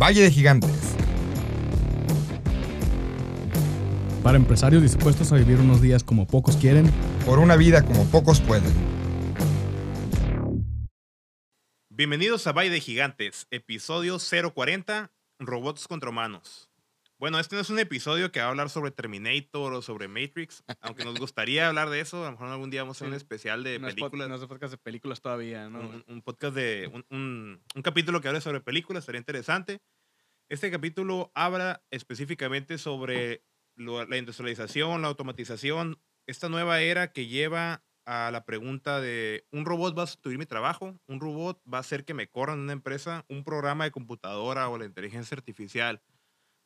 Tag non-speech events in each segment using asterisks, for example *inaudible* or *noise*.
Valle de Gigantes. Para empresarios dispuestos a vivir unos días como pocos quieren, Por una vida como pocos pueden. Bienvenidos a Valle de Gigantes, episodio 040, Robots contra Humanos. Bueno, este no es un episodio que va a hablar sobre Terminator o sobre Matrix, aunque nos gustaría hablar de eso. A lo mejor algún día vamos a hacer un Sí. especial de no es películas. no es podcast de películas todavía, ¿no? un, un podcast de. Un, un- un capítulo que hable sobre películas, sería interesante. Este capítulo habla específicamente sobre lo- la industrialización, la automatización, esta nueva era que lleva a la pregunta de: ¿un robot va a sustituir mi trabajo? ¿Un robot va a hacer que me corran una empresa? ¿Un programa de computadora o la inteligencia artificial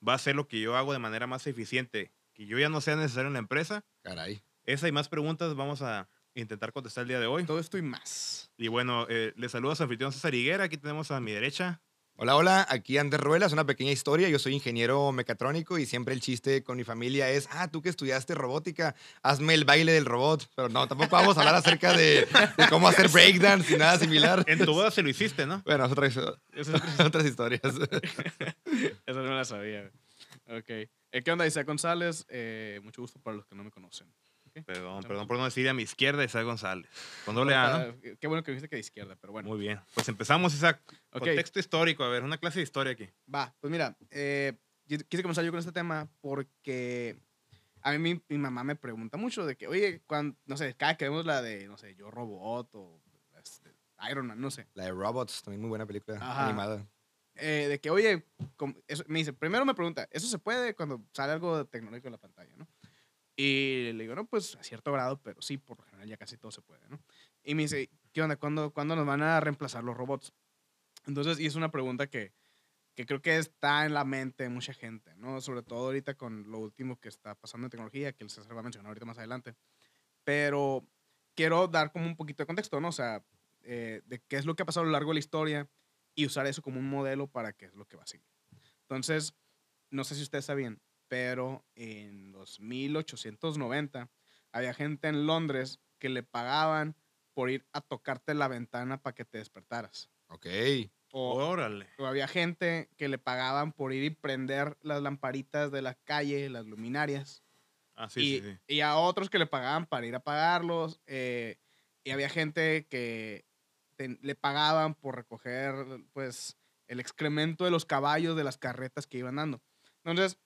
va a hacer lo que yo hago de manera más eficiente? Que yo ya no sea necesario en la empresa. Caray. Esa y más preguntas vamos a intentar contestar el día de hoy. Todo esto y más. Y bueno, eh, les saludo a su anfitrión César Higuera. Aquí tenemos a mi derecha. Hola, hola, aquí Ander Ruelas, una pequeña historia. Yo soy ingeniero mecatrónico y siempre el chiste con mi familia es, ah, tú que estudiaste robótica, hazme el baile del robot. Pero no, tampoco vamos a hablar acerca de, de cómo hacer breakdance y nada similar. En tu boda se lo hiciste, ¿no? Bueno, es otra histo- Eso es- *laughs* otras historias. *laughs* Esa no la sabía. Ok. Eh, ¿Qué onda, Isaac González? Eh, mucho gusto para los que no me conocen. Ok. Perdón, perdón por no decir a mi izquierda Isaac González. Con doble A, ¿no? Qué bueno que dijiste que de izquierda, pero bueno. Muy bien. Pues empezamos, Isaac. Ok. Contexto histórico. A ver, una clase de historia aquí. Va, pues mira, eh, qui- quise comenzar yo con este tema porque a mí mi, mi mamá me pregunta mucho de que, oye, cuando, no sé, cada que vemos la de, no sé, Yo Robot o este, Iron Man, no sé, La de Robots, también muy buena película Ajá. animada. Eh, de que, oye, eso- me dice, primero me pregunta, ¿eso se puede cuando sale algo tecnológico en la pantalla, no? Y le digo, no, pues a cierto grado, pero sí, por lo general ya casi todo se puede, ¿no? Y me dice, ¿qué onda? ¿Cuándo, ¿cuándo nos van a reemplazar los robots? Entonces, y es una pregunta que, que creo que está en la mente de mucha gente, ¿no? Sobre todo ahorita con lo último que está pasando en tecnología, que el César va a mencionar ahorita más adelante. Pero quiero dar como un poquito de contexto, ¿no? O sea, eh, de qué es lo que ha pasado a lo largo de la historia y usar eso como un modelo para qué es lo que va a seguir. Entonces, no sé si ustedes sabían, pero en los 1890 había gente en Londres que le pagaban por ir a tocarte la ventana para que te despertaras. Ok. O, Órale. o había gente que le pagaban por ir y prender las lamparitas de la calle, las luminarias. Ah, sí, y, sí, sí. y a otros que le pagaban para ir a pagarlos. eh, y había gente que te- le pagaban por recoger, pues, el excremento de los caballos de las carretas que iban dando. Entonces,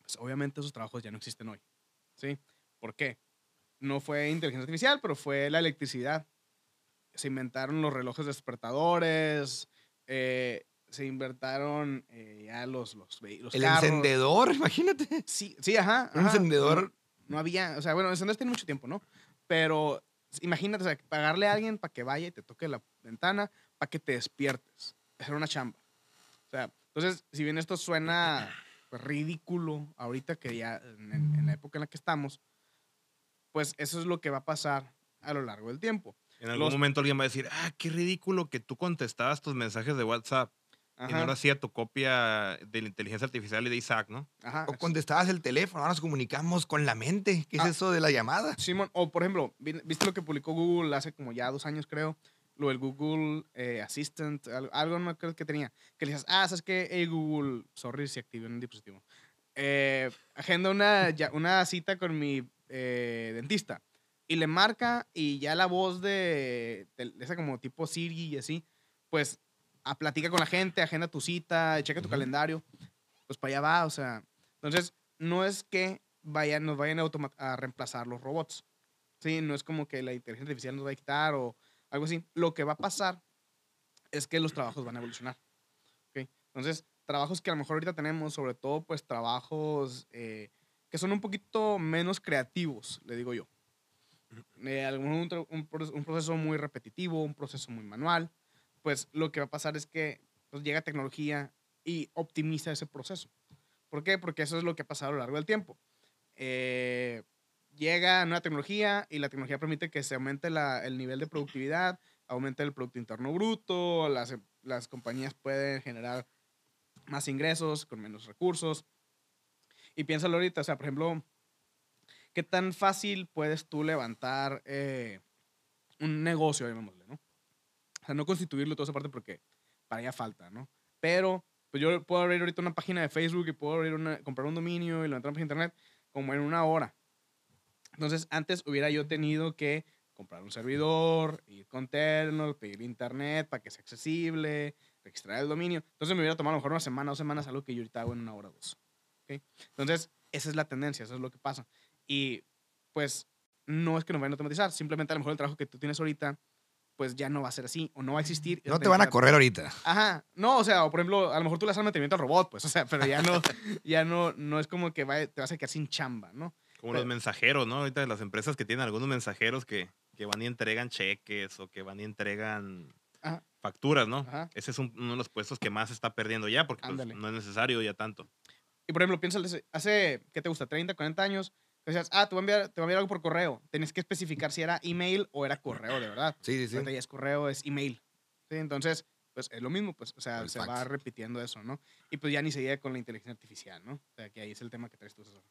pues, obviamente esos trabajos ya no existen hoy. ¿Sí? ¿Por qué? No fue inteligencia artificial, pero fue la electricidad. Se inventaron los relojes despertadores, eh, se inventaron eh, ya los, los, los El carros. encendedor, *laughs* imagínate. Sí, sí, ajá. Un ajá. encendedor. No, no había, o sea, bueno, encendedores tiene mucho tiempo, ¿no? Pero imagínate, o sea, pagarle a alguien para que vaya y te toque la ventana para que te despiertes. Hacer una chamba. O sea, entonces, si bien esto suena pues, ridículo ahorita que ya en, en- la época en la que estamos, pues eso es lo que va a pasar a lo largo del tiempo. En algún los- momento alguien va a decir, ah, qué ridículo que tú contestabas tus mensajes de WhatsApp y no Ajá, lo hacía tu copia de la inteligencia artificial y de Isaac, ¿no? ajá. O contestabas el teléfono, ahora nos comunicamos con la mente. ¿Qué es Ah. eso de la llamada? Simón, o por ejemplo, vi- ¿viste lo que publicó Google hace como ya dos años, creo? Lo del Google eh, Assistant, al- algo no creo que tenía. Que le dices, ah, ¿sabes qué? Hey, Google, sorry si activé un dispositivo. Eh, agenda una, ya- una cita con mi eh, dentista. Y le marca y ya la voz de, de esa como tipo Siri y así, pues a, platica con la gente, agenda tu cita, checa tu calendario. Pues para allá va, o sea. Entonces, no es que vayan, nos vayan a, reemplazar los robots. Sí, no es como que la inteligencia artificial nos va a quitar o algo así. Lo que va a pasar es que los trabajos van a evolucionar. Entonces, trabajos que a lo mejor ahorita tenemos, sobre todo, pues trabajos eh, que son un poquito menos creativos, le digo yo. Eh, un, un proceso muy repetitivo, un proceso muy manual, pues lo que va a pasar es que pues, llega tecnología y optimiza ese proceso. ¿Por qué? Porque eso es lo que ha pasado a lo largo del tiempo. Eh, llega nueva tecnología y la tecnología permite que se aumente la- el nivel de productividad, aumente el Producto Interno Bruto, las, em- las compañías pueden generar más ingresos con menos recursos. Y piénsalo ahorita, o sea, por ejemplo, ¿qué tan fácil puedes tú levantar eh, un negocio, llamémosle, ¿no? O sea, no constituirlo toda esa parte porque para allá falta, ¿no? Pero pues yo puedo abrir ahorita una página de Facebook y puedo abrir una, comprar un dominio y levantar una internet como en una hora. Entonces, antes hubiera yo tenido que comprar un servidor, ir con Terno, pedir internet para que sea accesible, registrar el dominio. Entonces me hubiera tomado a lo mejor una semana o semanas, algo que yo ahorita hago en una hora o dos. ¿ok? Entonces, esa es la tendencia, eso es lo que pasa. Y pues no es que nos vayan a automatizar, simplemente a lo mejor el trabajo que tú tienes ahorita, pues ya no va a ser así o no va a existir. No te van a correr ahorita. Ajá, no, o sea, o por ejemplo, a lo mejor tú le haces mantenimiento al robot, pues, o sea, pero ya no, *laughs* ya no, no es como que te vas a quedar sin chamba, ¿no? Como Pero- los mensajeros, ¿no? Ahorita las empresas que tienen algunos mensajeros que, que van y entregan cheques o que van y entregan Ajá. facturas, ¿no? Ajá. Ese es un- uno de los puestos que más se está perdiendo ya porque pues, no es necesario ya tanto. Y por ejemplo, piensa, hace, ¿qué te gusta? 30, 40 años, decías, ah, te voy, a enviar, te voy a enviar algo por correo. Tenías que especificar si era email o era correo, de verdad. Sí, sí, sí. Ahorita ya es correo, es email. ¿sí? Entonces, pues es lo mismo, pues, o sea, El se fax. va repitiendo eso, ¿no? Y pues ya ni se llega con la inteligencia artificial, ¿no? O sea, que ahí es el tema que traes tú, César.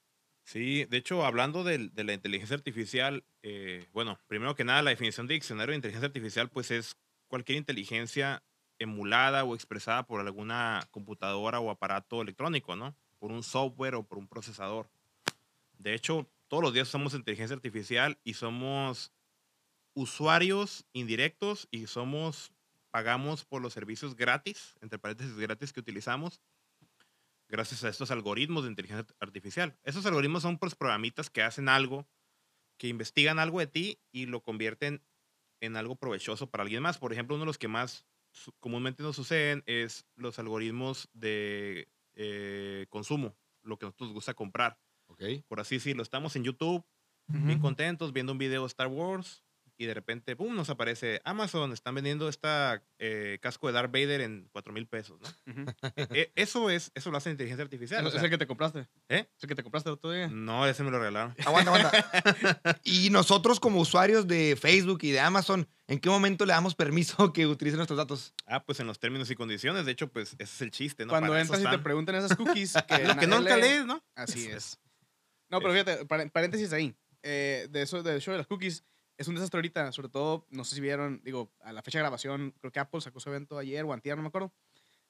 Sí, de hecho, hablando del- de, la inteligencia artificial, eh, bueno, primero que nada, la definición de diccionario de inteligencia artificial, pues es cualquier inteligencia emulada o expresada por alguna computadora o aparato electrónico, ¿no? Por un software o por un procesador. De hecho, todos los días usamos inteligencia artificial y somos usuarios indirectos y somos, pagamos por los servicios gratis, entre paréntesis gratis que utilizamos, gracias a estos algoritmos de inteligencia artificial. Esos algoritmos son pues que hacen algo, que investigan algo de ti y lo convierten en algo provechoso para alguien más. Por ejemplo, uno de los que más comúnmente nos suceden es los algoritmos de eh, consumo, lo que nosotros nos gusta comprar. Ok. Por así decirlo, estamos en YouTube, bien contentos, viendo un video de Star Wars y de repente, ¡pum!, nos aparece Amazon, están vendiendo esta eh, casco de Darth Vader en 4 mil pesos, ¿no? Ujú. E- eso es, eso lo hace la inteligencia artificial. o ¿Es sea, el que te compraste? ¿Eh? ¿Es el que te compraste el otro día? no, ese me lo regalaron. Aguanta, aguanta. *laughs* y nosotros como usuarios de Facebook y de Amazon, ¿en qué momento le damos permiso *laughs* que utilicen nuestros datos? Ah, pues en los términos y condiciones, de hecho, pues ese es el chiste, ¿no? Cuando Para entras y te preguntan esas cookies *laughs* que, Lo que nunca lee. lees, ¿no? Así Eso es. No, pero fíjate, par- paréntesis ahí. eh, de eso, del show de las cookies, es un desastre ahorita. Sobre todo, no sé si vieron, digo, a la fecha de grabación, creo que Apple sacó su evento ayer o antier, no me acuerdo.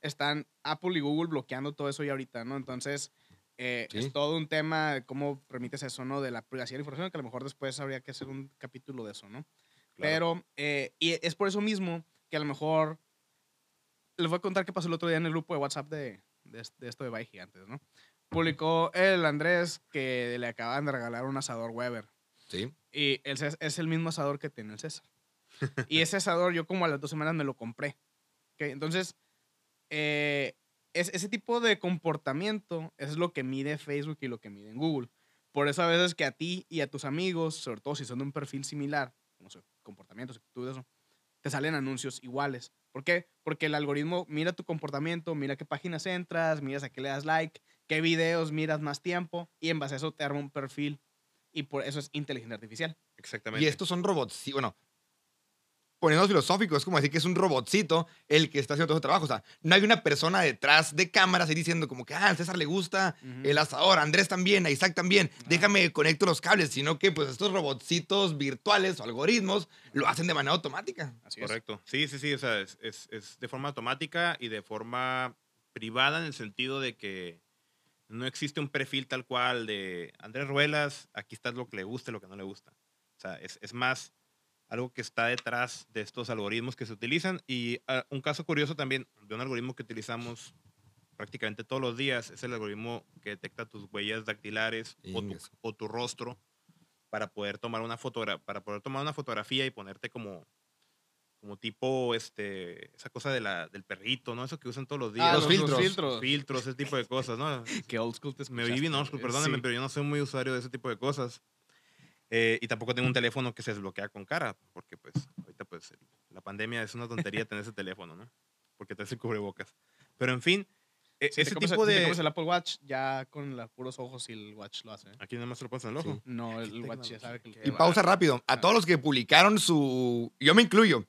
Están Apple y Google bloqueando todo eso ya ahorita, ¿no? Entonces, eh, Sí. es todo un tema de cómo permites eso, ¿no? De la privacidad de la información, que a lo mejor después habría que hacer un capítulo de eso, ¿no? Claro. Pero, eh, y es por eso mismo que a lo mejor les voy a contar qué pasó el otro día en el grupo de WhatsApp de, de, de esto de Bye Gigantes, ¿no? Publicó el Andrés que le acaban de regalar un asador Weber. Sí. Y el Cés- es el mismo asador que tiene el César. y ese asador yo como a las dos semanas me lo compré. ¿ok? Entonces, eh, es, ese tipo de comportamiento es lo que mide Facebook y lo que mide en Google. Por eso a veces que a ti y a tus amigos, sobre todo si son de un perfil similar, como su comportamiento, su actitud, eso, te salen anuncios iguales. ¿Por qué? Porque el algoritmo mira tu comportamiento, mira qué páginas entras, miras a qué le das like, qué videos miras más tiempo y en base a eso te arma un perfil. Y por eso es inteligencia artificial. Exactamente. Y estos son robots, sí, bueno, poniendo filosófico, es como decir que es un robotcito el que está haciendo todo ese trabajo. O sea, no hay una persona detrás de cámaras ahí diciendo como que, ah, al César le gusta el asador, a Andrés también, a Isaac también, Ajá. déjame conecto los cables, sino que pues estos robotcitos virtuales o algoritmos lo hacen de manera automática. Así es. Correcto. Sí, sí, sí. O sea, es, es- es de forma automática y de forma privada en el sentido de que no existe un perfil tal cual de Andrés Ruelas, aquí está lo que le gusta y lo que no le gusta. O sea, es, es más algo que está detrás de estos algoritmos que se utilizan. Y ah, un caso curioso también de un algoritmo que utilizamos prácticamente todos los días es el algoritmo que detecta tus huellas dactilares o tu, Ingasu. o tu rostro para poder tomar una fotogra para poder tomar una fotografía y ponerte como como tipo este esa cosa de la, del perrito, ¿no? Eso que usan todos los días. Ah, los filtros. filtros. filtros, ese tipo de cosas, ¿no? *laughs* Que old school te Me bien escuchaste, old school, güey. perdónenme, Sí. pero yo no soy muy usuario de ese tipo de cosas. Eh, y tampoco tengo un teléfono que se desbloquea con cara, porque pues ahorita pues la pandemia es una tontería tener ese teléfono, ¿no? Porque te hace cubrebocas. Pero en fin, e- Si te ese comes- tipo si te de... el Apple Watch, ya con los puros ojos y el Watch lo hace. ¿eh? Aquí nada más te lo pones en el ojo. Sí. No, el Watch ya sabe que... Y pausa rápido. A Ah. todos los que publicaron su, yo me incluyo,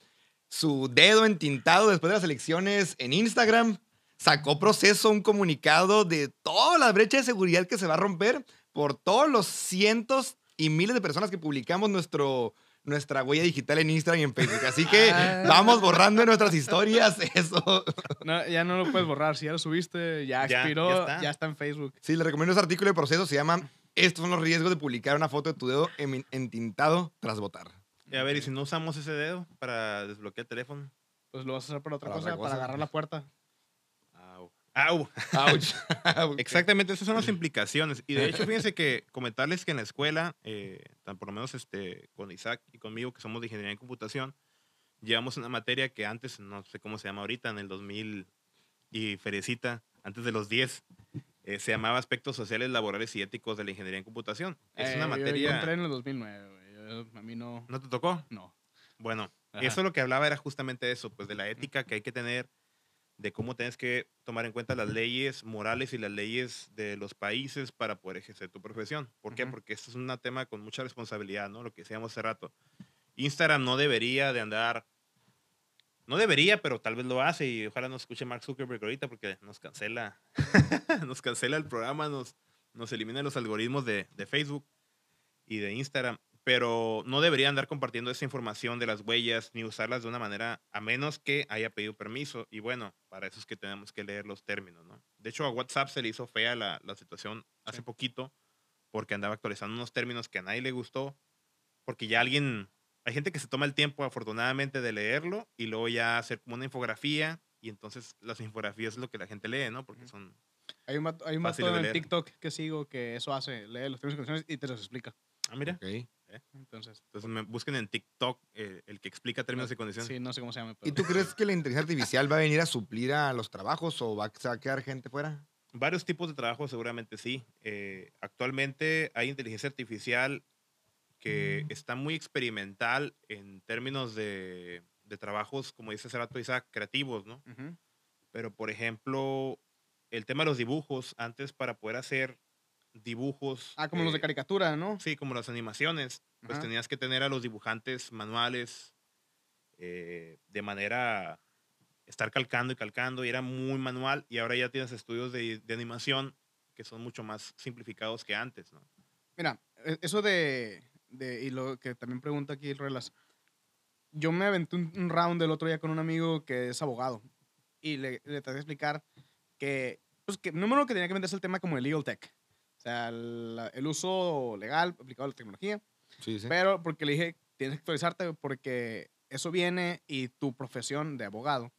su dedo entintado después de las elecciones en Instagram, sacó proceso un comunicado de toda la brecha de seguridad que se va a romper por todos los cientos y miles de personas que publicamos nuestro, nuestra huella digital en Instagram y en Facebook. Así que Ah. vamos borrando en nuestras historias eso. No, ya no lo puedes borrar. Si ya lo subiste, ya Ya, expiró, ya ya está. está. en Facebook. Sí, les recomiendo ese artículo de proceso. Se llama Estos son los riesgos de publicar una foto de tu dedo en- entintado tras votar. Y a ver, ¿y si no usamos ese dedo para desbloquear el teléfono? Pues lo vas a hacer para otra Para cosa, otra cosa. para agarrar la puerta. Au. Au. *laughs* Exactamente, esas son las implicaciones. Y de hecho, *laughs* fíjense que comentarles que en la escuela, eh, tan por lo menos este, con Isaac y conmigo, que somos de ingeniería en computación, llevamos una materia que antes, no sé cómo se llama ahorita, en el 2000 y Ferecita, antes de los 10, eh, se llamaba Aspectos Sociales, Laborales y Éticos de la Ingeniería en Computación. Es Eh, una yo- Yo, materia... entré en el 2009, güey. A mí no. ¿No te tocó? No. Bueno, Ajá. eso lo que hablaba era justamente eso, pues de la ética que hay que tener, de cómo tienes que tomar en cuenta las leyes morales y las leyes de los países para poder ejercer tu profesión. ¿Por qué? Porque esto es un tema con mucha responsabilidad, ¿no? Lo que decíamos hace rato. Instagram no debería de andar, no debería, pero tal vez lo hace y ojalá no escuche Mark Zuckerberg ahorita porque nos cancela, *laughs* nos cancela el programa, nos, nos elimina los algoritmos de, de Facebook y de Instagram, pero no debería andar compartiendo esa información de las huellas ni usarlas de una manera a menos que haya pedido permiso. Y bueno, para eso es que tenemos que leer los términos, ¿no? De hecho, a WhatsApp se le hizo fea la, la situación hace Sí. poquito porque andaba actualizando unos términos que a nadie le gustó, porque ya alguien, hay gente que se toma el tiempo afortunadamente de leerlo y luego ya hacer como una infografía y entonces las infografías es lo que la gente lee, ¿no? Porque son... Hay un hay un de en. TikTok que sigo que eso hace. Lee los términos y condiciones y te los explica. Ah, mira. Ok. Entonces. Entonces me busquen en TikTok eh, el que explica términos y condiciones. Sí, no sé cómo se llama. ¿Y tú crees *laughs* que la inteligencia artificial va a venir a suplir a los trabajos o va a se va a quedar gente fuera? Varios tipos de trabajo seguramente sí. Eh, actualmente hay inteligencia artificial que está muy experimental en términos de, de trabajos, como dice hace rato Isaac, creativos, ¿no? Ujú. Pero, por ejemplo, el tema de los dibujos, antes para poder hacer dibujos... Ah, como los de eh, caricatura, ¿no? Sí, como las animaciones, pues Ajá. tenías que tener a los dibujantes manuales eh, de manera estar calcando y calcando y era muy manual y ahora ya tienes estudios de, de animación que son mucho más simplificados que antes, ¿no? Mira, e- eso de, de- Y lo que también pregunta aquí el Relas. Yo me aventé un, un round el otro día con un amigo que es abogado. Y le, le traté de explicar que. Pues que número que tenía que venderse el tema como el legal tech. O sea, la- el uso legal aplicado a la tecnología. Sí, sí. Pero porque le dije, tienes que actualizarte porque eso viene y tu profesión de abogado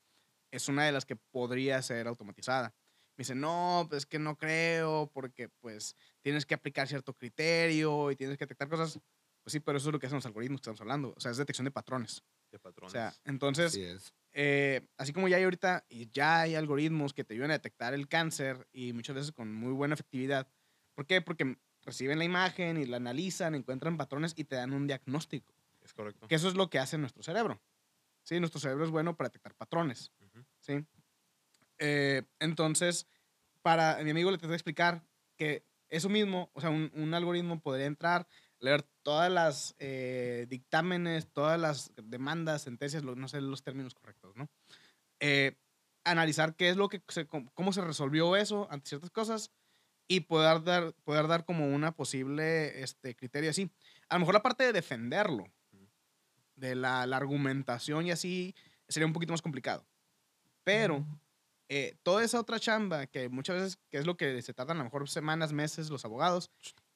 es una de las que podría ser automatizada. Me dice, no, pues que no creo porque pues tienes que aplicar cierto criterio y tienes que detectar cosas. Pues sí, pero eso es lo que hacen los algoritmos que estamos hablando. O sea, es detección de patrones. De O patrones. sea, entonces, Así es. eh, así como ya hay ahorita, y ya hay algoritmos que te ayudan a detectar el cáncer y muchas veces con muy buena efectividad. ¿Por qué? Porque reciben la imagen y la analizan, encuentran patrones y te dan un diagnóstico. es correcto. Que eso es lo que hace nuestro cerebro. ¿Sí? Nuestro cerebro es bueno para detectar patrones. Ujú. ¿Sí? Eh, entonces, para mi amigo le tengo que explicar que eso mismo, o sea, un, un algoritmo podría entrar, leer todas las eh, dictámenes, todas las demandas, sentencias, no sé los términos correctos, ¿no? Eh, analizar qué es lo que, se, cómo cómo se resolvió eso ante ciertas cosas y poder dar, poder dar como una posible este, criterio así. A lo mejor la parte de defenderlo, de la, la argumentación y así, sería un poquito más complicado. Pero eh, toda esa otra chamba, que muchas veces, que es lo que se tardan a lo mejor semanas, meses los abogados,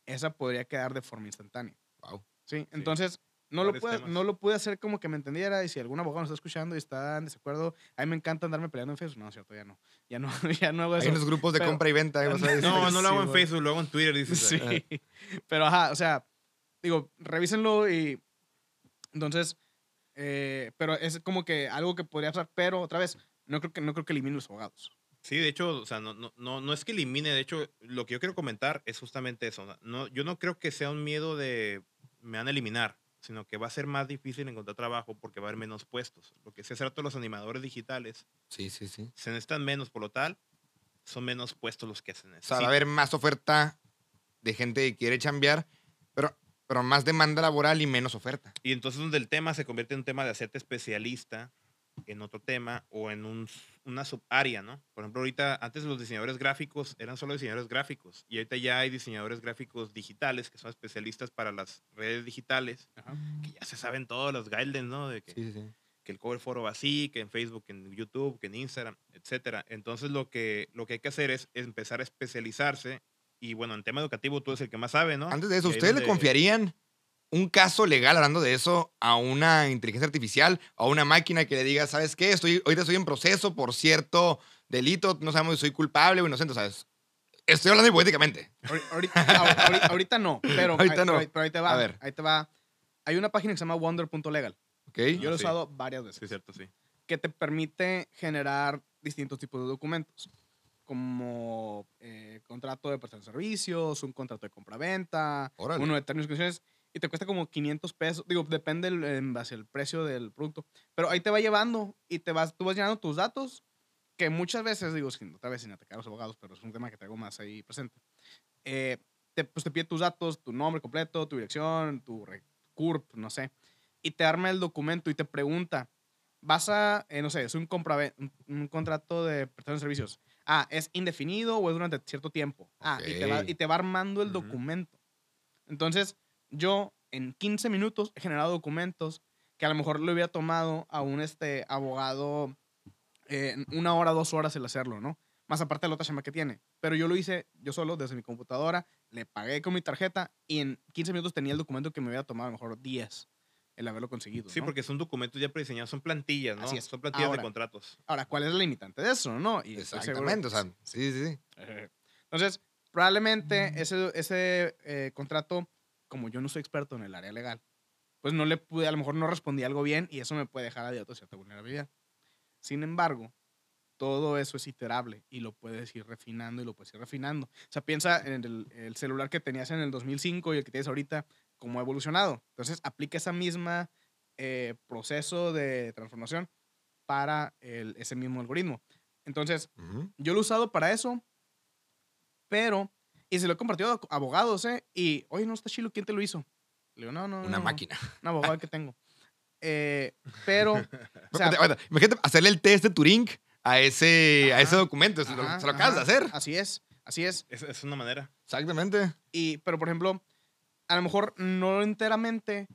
esa podría quedar de forma instantánea. Wow. ¿sí? Entonces, no lo, pude, temas. no lo pude hacer como que me entendiera y si algún abogado nos está escuchando y está en desacuerdo, a mí me encanta andarme peleando en Facebook. No, es cierto, ya no. Ya no, *laughs* ya no hago Hay eso. unos grupos de pero- compra y venta. ¿eh? ¿vas a decir? No, *laughs* no lo hago en. Facebook, lo hago en Twitter, dices. Sí. eh. *laughs* Pero ajá, o sea, digo, revísenlo y entonces, eh, pero es como que algo que podría pasar, pero otra vez, no creo que, no creo que elimine los abogados. Sí, de hecho, o sea, no, no, no, no es que elimine, de hecho, lo que yo quiero comentar es justamente eso. ¿no? No, yo no creo que sea un miedo de me van a eliminar, sino que va a ser más difícil encontrar trabajo porque va a haber menos puestos. Lo que se hace rato los animadores digitales, Sí, sí, sí. se necesitan menos, por lo tal, son menos puestos los que se O sea, necesitan. va a haber más oferta de gente que quiere chambear, pero, pero más demanda laboral y menos oferta. Y entonces donde el tema se convierte en un tema de hacerte especialista en otro tema o en un, una subárea, ¿no? Por ejemplo, ahorita, antes los diseñadores gráficos eran solo diseñadores gráficos y ahorita ya hay diseñadores gráficos digitales que son especialistas para las redes digitales, Ajá. que ya se saben todos los guidelines, ¿no? De que, Sí, sí, sí. que el cover foro va así, que en Facebook, que en YouTube, que en Instagram, etcétera. Entonces lo que, lo que hay que hacer es empezar a especializarse y bueno, en tema educativo tú eres el que más sabe, ¿no? Antes de eso, ¿ustedes le confiarían un caso legal, hablando de eso, a una inteligencia artificial, a una máquina que le diga, ¿sabes qué? Estoy, ahorita estoy en proceso por cierto delito, no sabemos si soy culpable o inocente, ¿sabes? Estoy hablando hipotéticamente. Ahori- Ahorita, ahor- ahori- ahorita no, pero, *laughs* Ahorita no. pero ahí- pero ahí te va. A ver. Ahí te va. Hay una página que se llama wonder.legal. ¿Ok? Yo lo he sí. usado varias veces. Sí, cierto, sí. que te permite generar distintos tipos de documentos, como eh, contrato de prestación de servicios, un contrato de compraventa, uno de términos y condiciones, y te cuesta como 500 pesos. Digo, depende el, en base al precio del producto. Pero ahí te va llevando y te vas, tú vas llenando tus datos, que muchas veces, digo, sin, otra vez sin atacar a los abogados, pero es un tema que traigo más ahí presente. Eh, te, pues te pide tus datos, tu nombre completo, tu dirección, tu CURP, no sé, y te arma el documento y te pregunta, vas a, eh, no sé, es un, compraven- un, un contrato de prestación de servicios. Ah, ¿es indefinido o es durante cierto tiempo? Ah, y, te va, y te va armando el Ujú. documento. Entonces, yo en 15 minutos he generado documentos que a lo mejor le hubiera tomado a un este, abogado eh, una hora, dos horas el hacerlo, ¿no? Más aparte de la otra chamba que tiene. Pero yo lo hice yo solo desde mi computadora, le pagué con mi tarjeta y en 15 minutos tenía el documento que me hubiera tomado a lo mejor 10 el haberlo conseguido. Sí, ¿no? porque son documentos ya prediseñados, son plantillas, ¿no? Así es. Son plantillas Ahora, de contratos. Ahora, ¿cuál es la limitante de eso, no? Y Exactamente, o sea, sí, sí, sí. Entonces, probablemente ese, ese eh, contrato, como yo no soy experto en el área legal, pues no le pude, a lo mejor no respondí algo bien y eso me puede dejar abierto a cierta vulnerabilidad. Sin embargo, todo eso es iterable y lo puedes ir refinando y lo puedes ir refinando. O sea, piensa en el, el celular que tenías en el 2005 y el que tienes ahorita, cómo ha evolucionado. Entonces, aplica esa misma eh, proceso de transformación para el- ese mismo algoritmo. Entonces, yo lo he usado para eso, pero, y se lo he compartido a abogados, ¿eh? Y, oye, no está chilo, ¿quién te lo hizo? Le digo, no, no, Una no, máquina. Un abogado que tengo. Eh, *laughs* pero, o sea, Imagínate hacerle el test de Turing a ese, a ese Ajá, documento. Se lo, ajá, se lo acabas de ajá, hacer. Así es, así es. Es, es una manera. Exactamente. Y, pero, por ejemplo, a lo mejor no enteramente,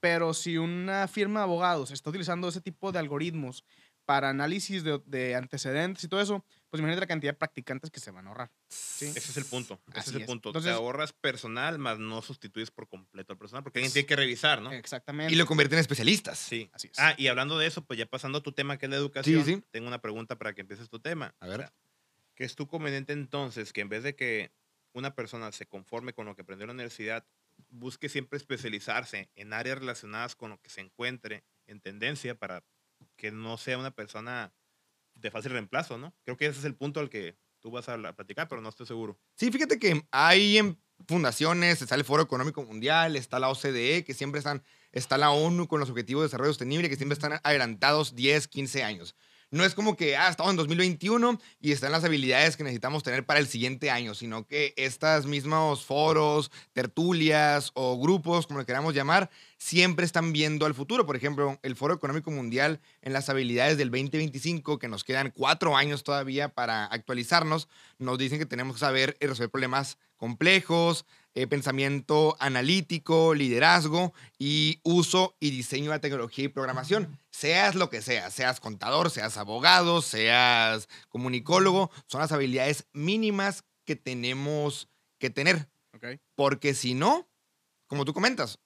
pero si una firma de abogados está utilizando ese tipo de algoritmos para análisis de, de antecedentes y todo eso, pues imagínate la cantidad de practicantes que se van a ahorrar. ¿sí? Ese es el punto. Ese Así es el es. punto. Entonces- Te ahorras personal, más no sustituyes por completo al personal, porque alguien tiene que revisar, ¿no? Exactamente. Y lo convierte en especialistas. Sí. Así es. Ah, y hablando de eso, pues ya pasando a tu tema que es la educación, sí. tengo una pregunta para que empieces tu tema. A ver. ¿Qué es tu conveniente entonces que en vez de que una persona se conforme con lo que aprendió en la universidad, busque siempre especializarse en áreas relacionadas con lo que se encuentre en tendencia para que no sea una persona de fácil reemplazo, ¿no? Creo que ese es el punto al que tú vas a platicar, pero no estoy seguro. Sí, fíjate que hay en fundaciones, está el Foro Económico Mundial, está la OCDE, que siempre están, está la ONU con los Objetivos de Desarrollo Sostenible, que siempre están adelantados 10, 15 años. No es como que, ah, estamos en 2021 y están las habilidades que necesitamos tener para el siguiente año, sino que estos mismos foros, tertulias o grupos, como le queramos llamar, siempre están viendo al futuro. Por ejemplo, el Foro Económico Mundial en las habilidades del 2025, que nos quedan cuatro años todavía para actualizarnos, nos dicen que tenemos que saber resolver problemas complejos, eh, pensamiento analítico, liderazgo y uso y diseño de tecnología y programación. Seas lo que seas, seas contador, seas abogado, seas comunicólogo, son las habilidades mínimas que tenemos que tener. Porque si no, como tú comentas,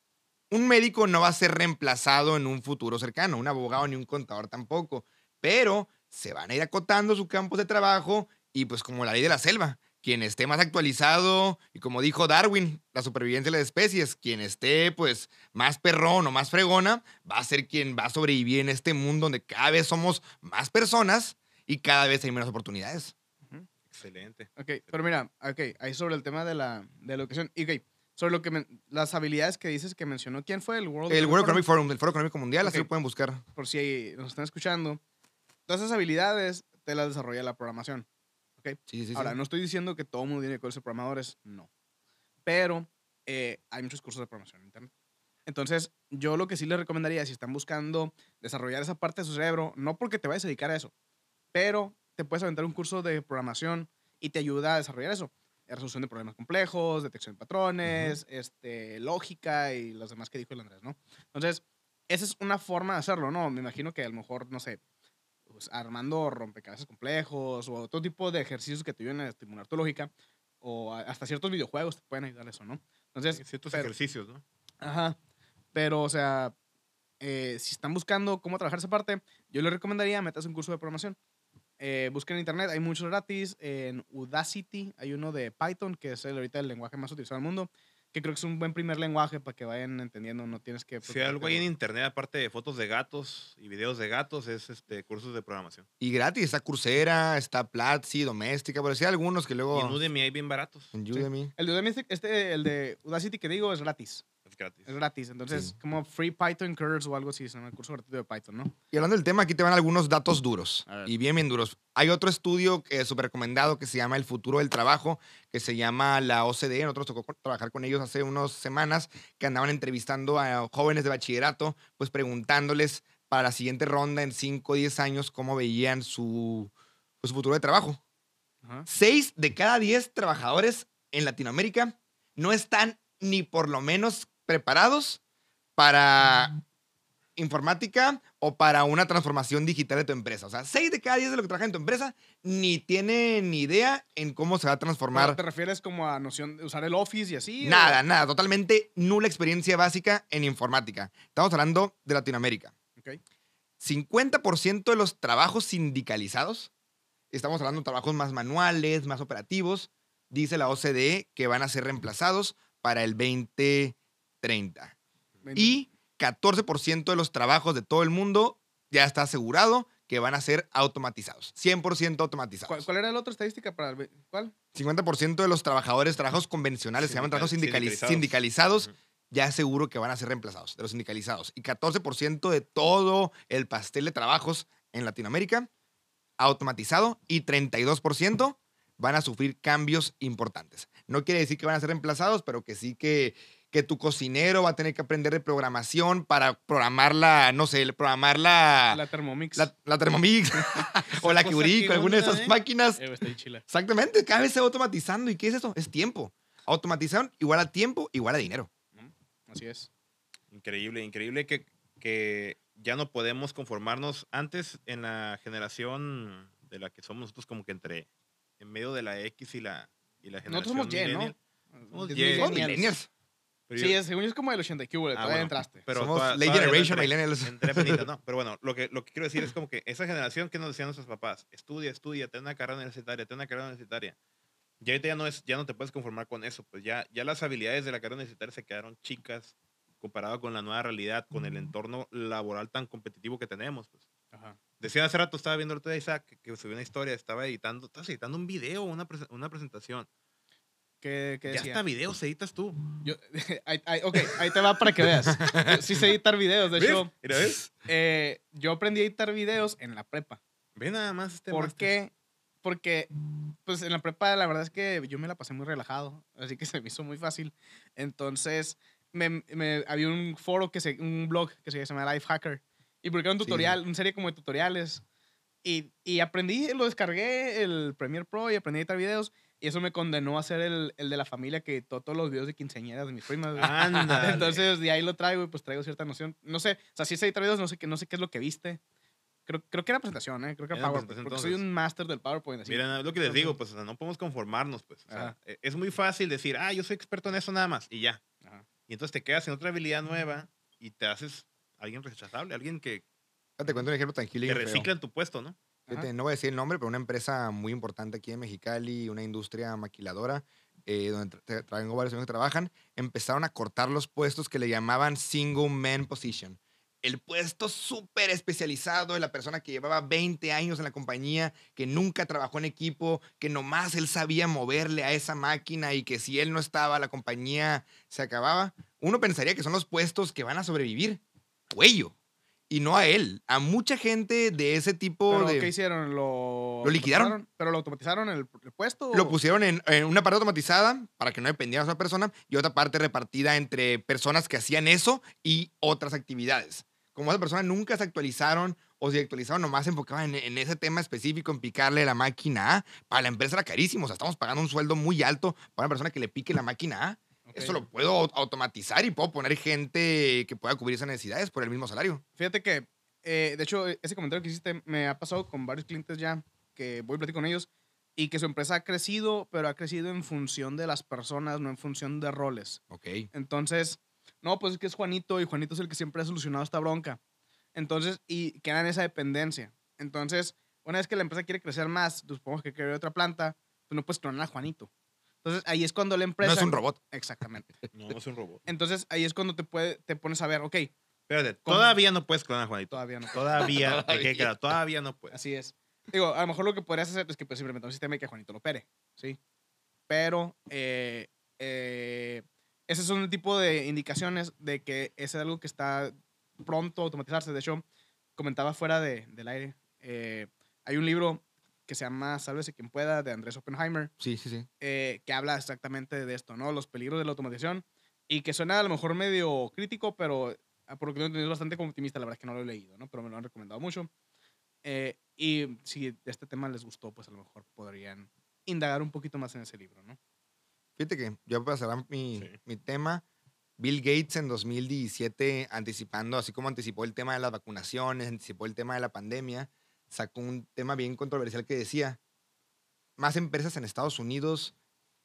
un médico no va a ser reemplazado en un futuro cercano, un abogado ni un contador tampoco, pero se van a ir acotando sus campos de trabajo y pues como la ley de la selva, quien esté más actualizado y como dijo Darwin, la supervivencia de las especies, quien esté pues más perrón o más fregona, va a ser quien va a sobrevivir en este mundo donde cada vez somos más personas y cada vez hay menos oportunidades. Excelente. Ok, pero mira, ok, ahí sobre el tema de la, de la educación. Y ok, sobre lo que men- las habilidades que dices que mencionó, ¿quién fue? El World, El World Economic Economic Forum, el Foro Económico Mundial, así Ok. lo pueden buscar. Forum, Por si nos están escuchando. Todas esas habilidades te las desarrolla la programación. Sí, sí, sí. Ahora, no estoy diciendo que todo el mundo tiene que ser programadores, no. Pero eh, hay muchos cursos de programación en Internet. Entonces, yo lo que sí les recomendaría, si están buscando desarrollar esa parte de su cerebro, no porque te vayas a dedicar a eso, pero te puedes aventar un curso de programación y te ayuda a desarrollar eso. Resolución de problemas complejos, detección de patrones, este, lógica y los demás que dijo el Andrés, ¿no? Entonces, esa es una forma de hacerlo, ¿no? Me imagino que a lo mejor, no sé, pues, armando rompecabezas complejos o otro tipo de ejercicios que te ayuden a estimular tu lógica o hasta ciertos videojuegos te pueden ayudar a eso, ¿no? Entonces, Ciertos pero- ejercicios, ¿no? Ajá. Pero, o sea, eh, si están buscando cómo trabajar esa parte, yo les recomendaría meterse un curso de programación. Eh, busquen en internet, hay muchos gratis. En Udacity hay uno de Python, que es el, ahorita el lenguaje más utilizado del mundo, que creo que es un buen primer lenguaje para que vayan entendiendo. No tienes que. Si algo hay en internet, aparte de fotos de gatos y videos de gatos, es este cursos de programación. Y gratis, está Coursera, está Platzi, Doméstica, pero sí hay algunos que luego... Y en Udemy hay bien baratos. En Udemy. El de Udemy, este, el de Udacity que digo, es gratis. Es gratis. Es gratis. Entonces, Sí. como Free Python Curves o algo así, se llama el curso gratuito de Python, ¿no? Y hablando del tema, aquí te van algunos datos duros. Y bien, bien duros. Hay otro estudio que es súper recomendado que se llama El futuro del trabajo, que se llama la OCDE. Nosotros tocó trabajar con ellos hace unas semanas, que andaban entrevistando a jóvenes de bachillerato, pues preguntándoles para la siguiente ronda en 5 o 10 años cómo veían su, pues, su futuro de trabajo. Ajá. 6 de cada 10 trabajadores en Latinoamérica no están ni por lo menos preparados para informática o para una transformación digital de tu empresa. O sea, 6 de cada 10 de lo que trabaja en tu empresa ni tienen ni idea en cómo se va a Pero, transformar. ¿Te refieres como a noción de usar el Office y así? o- Nada, nada, totalmente nula experiencia básica en informática. Estamos hablando de Latinoamérica. Ok. 50% de los trabajos sindicalizados, estamos hablando de trabajos más manuales, más operativos, dice la OCDE que van a ser reemplazados para el 2030. Y 14% de los trabajos de todo el mundo ya está asegurado que van a ser automatizados. 100% automatizados. ¿Cuál, cuál era la otra estadística para el... ¿Cuál? 50% de los trabajadores, trabajos convencionales, se llaman trabajos Sindical- sindicali- sindicalizados. ya seguro que van a ser reemplazados, de los sindicalizados. Y 14% de todo el pastel de trabajos en Latinoamérica, automatizado, y 32% van a sufrir cambios importantes. No quiere decir que van a ser reemplazados, pero que sí que, que tu cocinero va a tener que aprender de programación para programar la, no sé, programar la, La Thermomix. la, la Thermomix *laughs* *laughs* o la que alguna de esas ¿eh? máquinas. Eh, está ahí chila. Exactamente, cada vez se va automatizando. ¿Y qué es eso? Es tiempo. Automatización igual a tiempo, igual a dinero. Así es. Increíble, increíble que, que ya no podemos conformarnos. Antes, en la generación de la que somos nosotros, como que entre en medio de la X y la, y la generación Nosotros somos Y, ¿no? Y. Somos millennials. millennials. Pero Sí, yo- es, según yo es como el 80 que hubo, Ah, todavía bueno. entraste. pero Somos toda- late generation entré- millennials. entré apenita, no. Pero bueno, lo que, lo que quiero decir es como que esa generación que nos decían nuestros papás, estudia, estudia, ten una carrera universitaria, ten una carrera universitaria. Ya ahorita ya no, es, ya no te puedes conformar con eso, pues ya, ya las habilidades de la carrera universitaria se quedaron chicas comparado con la nueva realidad, con el entorno laboral tan competitivo que tenemos. Pues. Ajá. Decía hace rato, estaba viendo el otro día Isaac, que, que subió una historia, estaba editando, estás editando un video, una, prese- una presentación. ¿Qué, qué Ya decía? hasta videos editas tú. Yo, *laughs* ahí- ahí- ok, ahí te va para que veas. Yo Sí sé editar videos. De hecho, Mira, ¿ves? eh, yo aprendí a editar videos en la prepa. Ve nada más este ¿Por qué? Porque, pues en la prepa la verdad es que yo me la pasé muy relajado, así que *laughs* se me hizo muy fácil. Entonces, me, me- había un foro, que se, un blog que se llama Life Hacker, y publicaron un Sí. tutorial, una serie como de tutoriales. Y, y aprendí, lo descargué, el Premiere Pro, y aprendí a editar videos, y eso me condenó a ser el, el de la familia que editó todos los videos de quinceañeras de mis primas. *laughs* Ándale. Entonces, de ahí lo traigo y pues traigo cierta noción. No sé, o sea, si sé editar videos, no sé, no sé qué es lo que viste. Creo, creo que era presentación, ¿eh? Creo que era PowerPoint. Porque soy un máster del PowerPoint. Así. Mira, lo que les digo, pues o sea, no podemos conformarnos, pues. o sea, e- es muy fácil decir, ah, yo soy experto en eso nada más, y ya. Ajá. Y entonces te quedas en otra habilidad nueva y te haces alguien rechazable, alguien que, Te cuento un ejemplo tranquilo y que bien feo. recicla en tu puesto, ¿no? Fíjate, no voy a decir el nombre, pero una empresa muy importante aquí en Mexicali, una industria maquiladora, eh, donde tra- tra- tengo varios amigos que trabajan, empezaron a cortar los puestos que le llamaban single man position. El puesto súper especializado de la persona que llevaba 20 años en la compañía, que nunca trabajó en equipo, que nomás él sabía moverle a esa máquina y que si él no estaba, la compañía se acababa. Uno pensaría que son los puestos que van a sobrevivir. Cuello. Y no a él, a mucha gente de ese tipo ¿Pero de... qué hicieron? ¿Lo, Lo liquidaron. ¿Pero lo automatizaron el, el puesto? Lo o- pusieron en, en una parte automatizada para que no dependiera de esa persona y otra parte repartida entre personas que hacían eso y otras actividades. Como esa persona nunca se actualizaron o si actualizaron nomás se enfocaban en, en ese tema específico, en picarle la máquina A, para la empresa era carísimo. O sea, estamos pagando un sueldo muy alto para una persona que le pique la máquina A. Ok. Eso lo puedo au- automatizar y puedo poner gente que pueda cubrir esas necesidades por el mismo salario. Fíjate que, eh, de hecho, ese comentario que hiciste me ha pasado con varios clientes ya, que voy a platicar con ellos, y que su empresa ha crecido, pero ha crecido en función de las personas, no en función de roles. Ok. Entonces, no, pues es que es Juanito y Juanito es el que siempre ha solucionado esta bronca. Entonces, y queda en esa dependencia. Entonces, una vez que la empresa quiere crecer más, pues, supongamos que quiere otra planta, pues no puedes clonar a Juanito. Entonces, ahí es cuando la No empresa... es un robot. Exactamente. *laughs* No, es un robot. Entonces, ahí es cuando te, puede, te pones a ver, ok, Espérate, ¿Cómo? todavía no puedes clonar a Juanito. todavía no. Todavía, *laughs* Todavía. claro, todavía no puedes. Así es. Digo, a lo mejor lo que podrías hacer es que pues, simplemente un sistema y que Juanito lo opere, ¿sí? Pero eh, eh, ese es un tipo de indicaciones de que ese es algo que está pronto a automatizarse. De hecho, comentaba fuera de, del aire, eh, hay un libro que se llama Sálvese quien pueda, de Andrés Oppenheimer, Sí, sí, sí. eh, que habla exactamente de esto, ¿no? Los peligros de la automatización y que suena a lo mejor medio crítico, pero ah, por lo que tengo entendido es bastante como optimista, la verdad es que no lo he leído, ¿no? Pero me lo han recomendado mucho. Eh, y si de este tema les gustó, pues a lo mejor podrían indagar un poquito más en ese libro, ¿no? Fíjate que yo cerrar mi, Sí. mi tema, Bill Gates en 2017, anticipando, así como anticipó el tema de las vacunaciones, anticipó el tema de la pandemia, sacó un tema bien controversial que decía, más empresas en Estados Unidos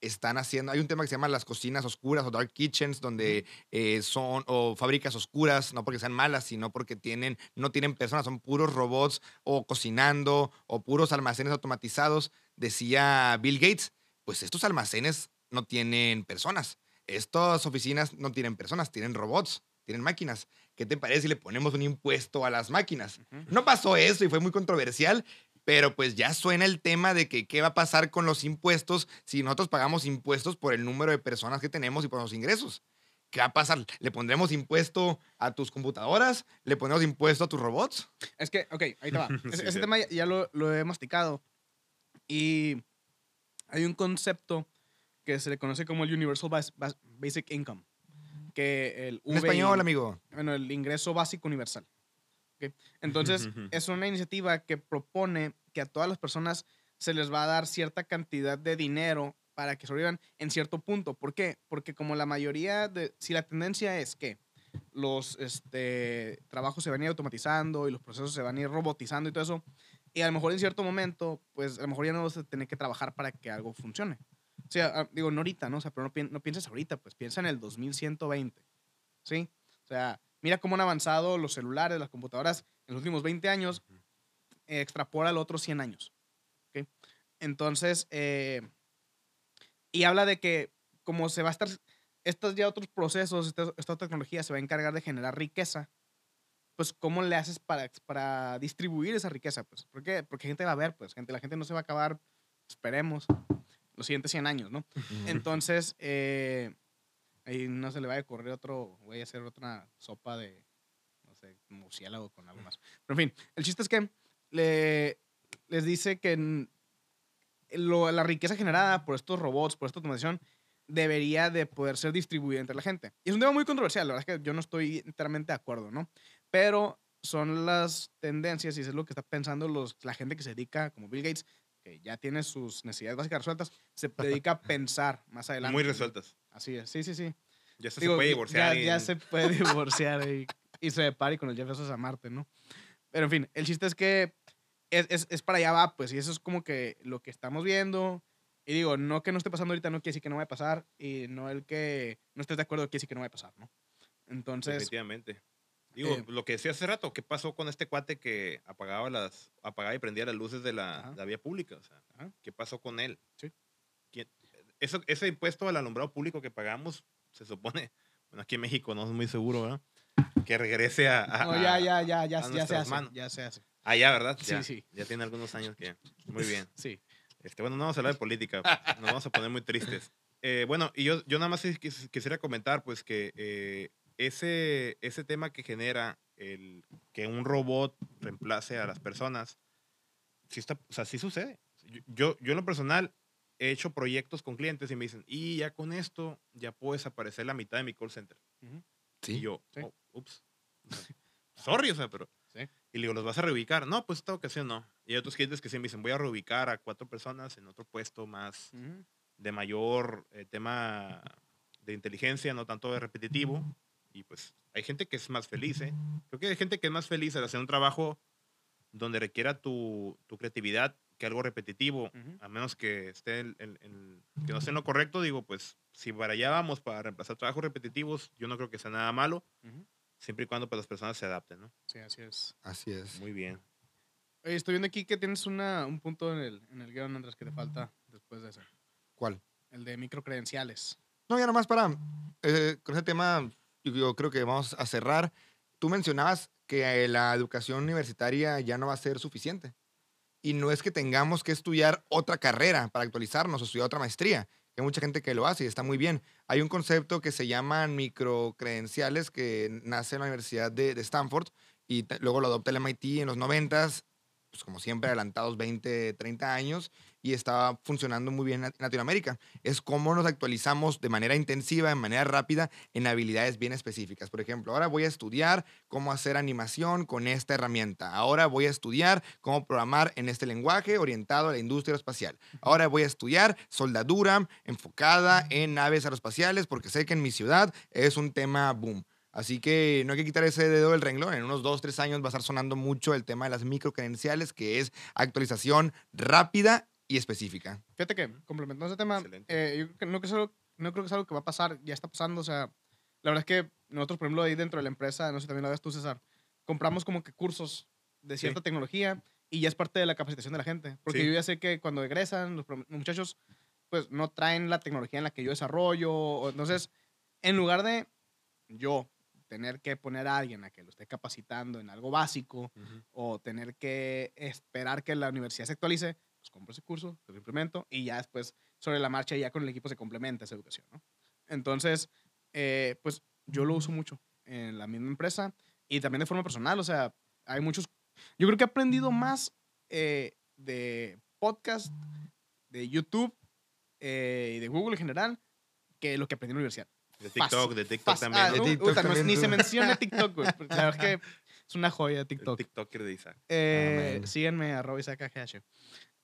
están haciendo, hay un tema que se llama las cocinas oscuras o dark kitchens, donde eh, son, o fábricas oscuras, no porque sean malas, sino porque tienen, no tienen personas, son puros robots o cocinando o puros almacenes automatizados. Decía Bill Gates, pues estos almacenes no tienen personas. Estas oficinas no tienen personas, tienen robots, tienen máquinas. ¿Qué te parece si le ponemos un impuesto a las máquinas? No pasó eso y fue muy controversial, pero pues ya suena el tema de que qué va a pasar con los impuestos si nosotros pagamos impuestos por el número de personas que tenemos y por los ingresos. ¿Qué va a pasar? ¿Le pondremos impuesto a tus computadoras? ¿Le pondremos impuesto a tus robots? Es que, ok, ahí te va. *laughs* Ese, Sí, ese tema ya, ya lo, lo he masticado. Y hay un concepto que se le conoce como el Universal Bas- Bas- Basic Income. Que el En español, amigo. bueno, el ingreso básico universal. ¿ok? Entonces, *laughs* es una iniciativa que propone que a todas las personas se les va a dar cierta cantidad de dinero para que sobrevivan en cierto punto. ¿Por qué? Porque como la mayoría de, si la tendencia es que los este, trabajos se van a ir automatizando y los procesos se van a ir robotizando y todo eso, y a lo mejor en cierto momento, pues a lo mejor ya no vas a tener que trabajar para que algo funcione. O sea, ah, digo, no ahorita, ¿no? O sea, pero no, pi- no pienses ahorita, pues piensa en el 2120, ¿sí? O sea, mira cómo han avanzado los celulares, las computadoras en los últimos 20 años, eh, extrapola los otros 100 años, ¿ok? Entonces, eh, y habla de que como se va a estar, estos ya otros procesos, esta, esta tecnología se va a encargar de generar riqueza, pues ¿cómo le haces para, para distribuir esa riqueza? Pues, ¿por qué? Porque gente va a ver, pues, gente, la gente no se va a acabar, esperemos, los siguientes 100 años, ¿no? Entonces, eh, ahí no se le vaya a correr otro, voy a hacer otra sopa de, no sé, murciélago con algo más. Pero en fin, el chiste es que le, les dice que lo- la riqueza generada por estos robots, por esta automatización, debería de poder ser distribuida entre la gente. Y es un tema muy controversial, la verdad es que yo no estoy enteramente de acuerdo, ¿no? Pero son las tendencias y eso es lo que está pensando los, la gente que se dedica, como Bill Gates, que ya tiene sus necesidades básicas resueltas, se dedica a pensar más adelante. Muy resueltas. Así es, sí, sí, sí. Ya se, Digo, se puede divorciar. Ya, y- ya se puede divorciar y, y se pare con el Jeff Bezos a Marte, ¿no? Pero en fin, el chiste es que es, es, es para allá va, pues, y eso es como que lo que estamos viendo. Y digo, no que no esté pasando ahorita no quiere decir que no vaya a pasar, y no el que no estés de acuerdo quiere decir que no vaya a pasar, ¿no? Entonces, Definitivamente. Digo, eh, lo que decía hace rato, ¿qué pasó con este cuate que apagaba las apagaba y prendía las luces de la, la vía pública? O sea. ¿qué pasó con él? Sí. ¿Quién- Eso, ese impuesto al alumbrado público que pagamos, se supone, *laughs* bueno, aquí en México no es muy seguro, ¿verdad? Que regrese a, a- no, ya, ya, ya, ya, ya se hace, manos. ya se hace. allá, ¿verdad? Sí, Ya, sí. Ya tiene algunos años que. *laughs* Muy bien. Sí. Este, bueno, no vamos a hablar de política, nos vamos a poner muy tristes. *laughs* Eh, bueno, y yo, yo nada más quis- quisiera comentar, pues, que eh, ese, ese tema que genera el que un robot reemplace a las personas, sí, está, o sea, sí sucede. Yo, yo, en lo personal he hecho proyectos con clientes y me dicen, y ya con esto ya puedo desaparecer la mitad de mi call center. Sí. Y yo, Sí. "Oh, ups. *laughs* Sorry, o sea, pero... Sí. Y le digo, ¿los vas a reubicar? No, pues esta ocasión no. Y hay otros clientes que sí me dicen, voy a reubicar a cuatro personas en otro puesto más de mayor eh, tema de inteligencia, no tanto de repetitivo. Y pues hay gente que es más feliz, ¿eh? Creo que hay gente que es más feliz al hacer un trabajo donde requiera tu, tu creatividad que algo repetitivo, Ujú. a menos que esté el, el- el- que no esté en lo correcto, digo, pues si para allá vamos para reemplazar trabajos repetitivos, yo no creo que sea nada malo, Ujú. siempre y cuando pues, las personas se adapten, ¿no? Sí, así es. Así es. Muy bien. Oye, estoy viendo aquí que tienes una, un punto en el, en el guion, Andrés, que te falta después de eso. ¿Cuál? El de microcredenciales. No, ya nomás para. eh, con ese tema, yo, creo que vamos a cerrar. Tú mencionabas que la educación universitaria ya no va a ser suficiente. Y no es que tengamos que estudiar otra carrera para actualizarnos o estudiar otra maestría, hay mucha gente que lo hace y está muy bien. Hay un concepto que se llaman microcredenciales que nace en la Universidad de, de Stanford y luego lo adopta el MIT en los 90 pues como siempre adelantados 20, 30 años y estaba funcionando muy bien en Latinoamérica. Es cómo nos actualizamos de manera intensiva, de manera rápida, en habilidades bien específicas. Por ejemplo, ahora voy a estudiar cómo hacer animación con esta herramienta. Ahora voy a estudiar cómo programar en este lenguaje orientado a la industria espacial. Ahora voy a estudiar soldadura enfocada en naves aeroespaciales porque sé que en mi ciudad es un tema boom. Así que no hay que quitar ese dedo del renglón. En unos dos, tres años va a estar sonando mucho el tema de las microcredenciales, que es actualización rápida y específica. Fíjate que, complementando ese tema, eh, yo creo que no, que es algo- no creo que es algo que va a pasar, ya está pasando. O sea, la verdad es que nosotros, por ejemplo, ahí dentro de la empresa, no sé también lo ves tú, César, compramos como que cursos de Sí. cierta tecnología y ya es parte de la capacitación de la gente. Porque Sí. yo ya sé que cuando egresan, los, muchachos, pues no traen la tecnología en la que yo desarrollo. o- Entonces, en lugar de yo tener que poner a alguien a que lo esté capacitando en algo básico, o tener que esperar que la universidad se actualice, pues compro ese curso, lo implemento y ya después sobre la marcha ya con el equipo se complementa esa educación, ¿no? Entonces, eh, pues yo lo uso mucho en la misma empresa y también de forma personal, o sea, hay muchos, yo creo que he aprendido más eh, de podcast, de YouTube eh, y de Google en general que lo que aprendí en la universidad. De Fácil, TikTok, de TikTok Fácil. también. Ah, ¿no? De TikTok no es- ni se menciona *laughs* TikTok, güey. La verdad es que es una joya El TikTok. TikToker de Isaac. Eh, Amén. síganme, arroba Isaac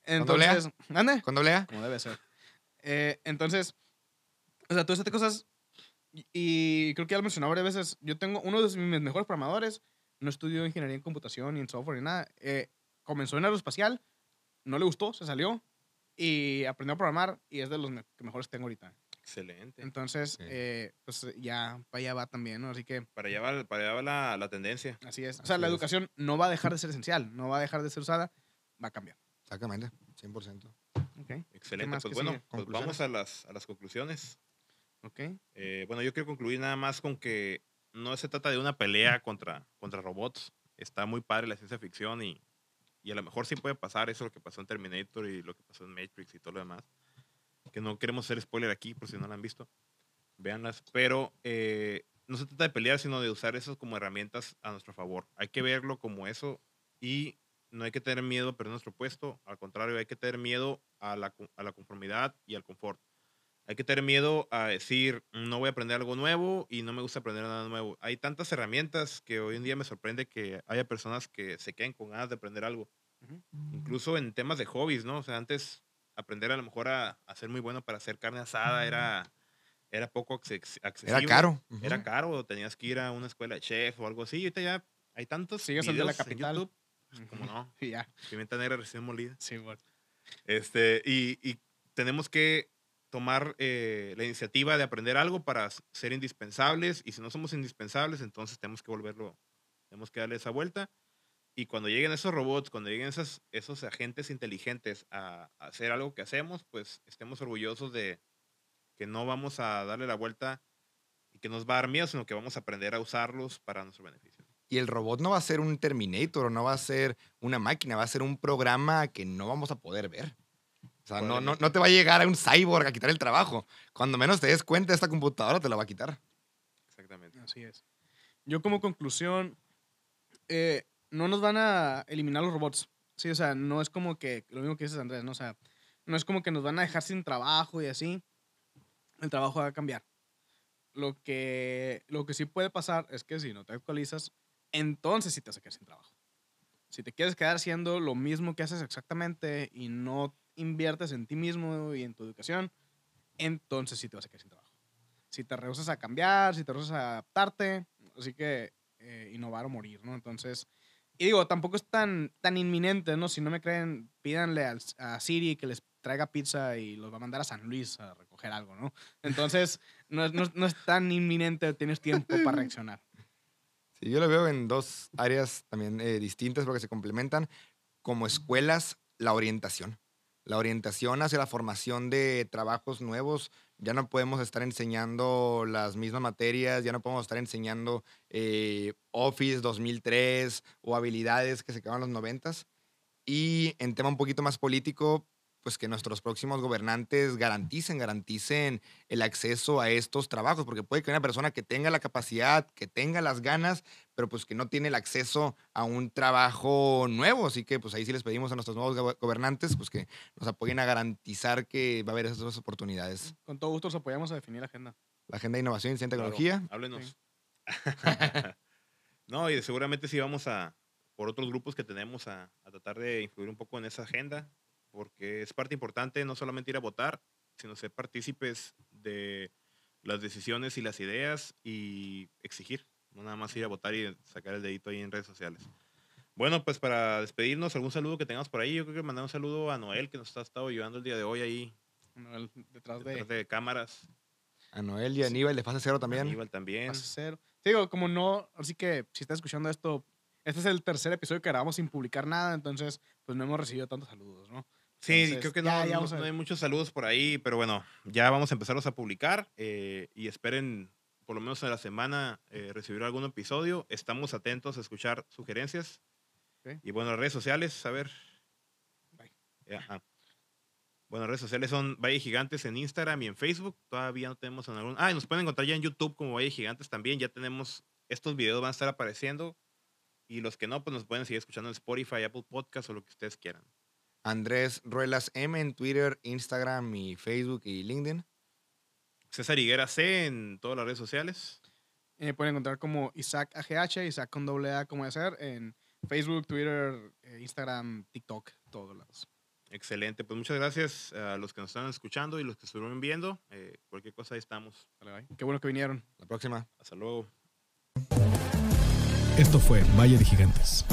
AGH. ¿Con doble A? Entonces, ande, ¿Cuándo lea? como debe ser. Eh, entonces, o sea, todas estas cosas, y, y creo que ya lo mencionaba varias veces, yo tengo uno de mis mejores programadores, no estudió ingeniería en computación ni en software ni nada, eh, comenzó en aeroespacial, no le gustó, se salió y aprendió a programar y es de los me- que mejores tengo ahorita. Excelente. Entonces, Sí. eh, pues ya para allá va también, ¿no? Así que Para allá va, para allá va la, la tendencia. así es. O sea, Así la es. educación no va a dejar de ser esencial, no va a dejar de ser usada, va a cambiar. Exactamente, 100%. Ok, Excelente. Pues bueno, pues vamos a las, a las conclusiones. ok. Eh, bueno, yo quiero concluir nada más con que no se trata de una pelea contra, contra robots. Está muy padre la ciencia ficción y, y a lo mejor sí puede pasar eso lo que pasó en Terminator y lo que pasó en Matrix y todo lo demás. Que no queremos hacer spoiler aquí por si no la han visto. Véanlas. Pero eh, no se trata de pelear, sino de usar eso como herramientas a nuestro favor. Hay que verlo como eso y no hay que tener miedo a perder nuestro puesto. Al contrario, hay que tener miedo a la, a la conformidad y al confort. Hay que tener miedo a decir, no voy a aprender algo nuevo y no me gusta aprender nada nuevo. Hay tantas herramientas que hoy en día me sorprende que haya personas que se queden con ganas de aprender algo. Incluso en temas de hobbies, ¿no? O sea, antes aprender a lo mejor a, a ser muy bueno para hacer carne asada era, era poco acce- accesible. Era caro. Era caro, tenías que ir a una escuela de chef o algo así. Y ahorita ya hay tantos Sigues el de la en capital. YouTube, como no, *laughs* ya, pimienta negra recién molida. sí, bueno. Este, y, y tenemos que tomar eh, la iniciativa de aprender algo para ser indispensables. Y si no somos indispensables, entonces tenemos que volverlo, tenemos que darle esa vuelta. Y cuando lleguen esos robots, cuando lleguen esas, esos agentes inteligentes a, a hacer algo que hacemos, pues estemos orgullosos de que no vamos a darle la vuelta y que nos va a dar miedo, sino que vamos a aprender a usarlos para nuestro beneficio. Y el robot no va a ser un Terminator, no va a ser una máquina, va a ser un programa que no vamos a poder ver. O sea, no, no, no te va a llegar a un cyborg a quitar el trabajo. Cuando menos te des cuenta, esta computadora te la va a quitar. Exactamente. Así es. Yo como conclusión, eh, no nos van a eliminar los robots. Sí, o sea, no es como que, lo mismo que dices Andrés, ¿no? O sea, no es como que nos van a dejar sin trabajo y así. El trabajo va a cambiar. Lo que, lo que sí puede pasar es que si no te actualizas, entonces sí te vas a quedar sin trabajo. Si te quieres quedar haciendo lo mismo que haces exactamente y no inviertes en ti mismo y en tu educación, entonces sí te vas a quedar sin trabajo. Si te rehusas a cambiar, si te rehusas a adaptarte, así que eh, innovar o morir, ¿no? Entonces, y digo, tampoco es tan, tan inminente, ¿no? Si no me creen, pídanle al- a Siri que les traiga pizza y los va a mandar a San Luis a recoger algo, ¿no? Entonces, no, no no es tan inminente, tienes tiempo para reaccionar. Sí, yo lo veo en dos áreas también eh, distintas porque se complementan. Como escuelas, la orientación. La orientación hacia la formación de trabajos nuevos. Ya no podemos estar enseñando las mismas materias, ya no podemos estar enseñando eh, Office 2003 o habilidades que se quedaron en los noventas. Y en tema un poquito más político, pues que nuestros próximos gobernantes garanticen, garanticen el acceso a estos trabajos, porque puede que una persona que tenga la capacidad, que tenga las ganas, pero pues que no tiene el acceso a un trabajo nuevo, así que pues ahí sí les pedimos a nuestros nuevos go- gobernantes pues que nos apoyen a garantizar que va a haber esas oportunidades. Con todo gusto los apoyamos a definir la agenda. La agenda de innovación y ciencia y Claro, tecnología. háblenos. *laughs* no, y seguramente sí vamos a, por otros grupos que tenemos, a, a tratar de influir un poco en esa agenda, porque es parte importante no solamente ir a votar, sino ser partícipes de las decisiones y las ideas y exigir, no nada más ir a votar y sacar el dedito ahí en redes sociales. Bueno, pues para despedirnos, algún saludo que tengamos por ahí. Yo creo que mandar un saludo a Noel, que nos ha estado ayudando el día de hoy ahí Bueno, el- detrás detrás de de cámaras. A Noel y a Aníbal de fase cero también. Aníbal también. Fase Cero. Te digo, como no, así que si estás escuchando esto, este es el tercer episodio que grabamos sin publicar nada, entonces pues no hemos recibido tantos saludos, ¿no? Sí, Entonces, creo que no, ya hay muchos saludos por ahí, pero bueno, ya vamos a empezarlos a publicar eh, y esperen por lo menos en la semana eh, recibir algún episodio. Estamos atentos a escuchar sugerencias. Y bueno, las redes sociales, a ver. Bye. Ya, ah. Bueno, redes sociales son Valle Gigantes en Instagram y en Facebook. Todavía no tenemos en algún... Ah, y nos pueden encontrar ya en YouTube como Valle Gigantes también. Ya tenemos... Estos videos van a estar apareciendo. Y los que no, pues nos pueden seguir escuchando en Spotify, Apple Podcast o lo que ustedes quieran. Andrés Ruelas M en Twitter, Instagram y Facebook y LinkedIn. César Higuera C en todas las redes sociales. Eh, pueden encontrar como Isaac AGH, Isaac con doble A como de ser, en Facebook, Twitter, eh, Instagram, TikTok, todos lados. Excelente. Pues muchas gracias a los que nos están escuchando y los que estuvieron viendo. Eh, cualquier cosa ahí estamos. Vale, bye. Qué bueno que vinieron. La próxima. Hasta luego. Esto fue Valle de Gigantes.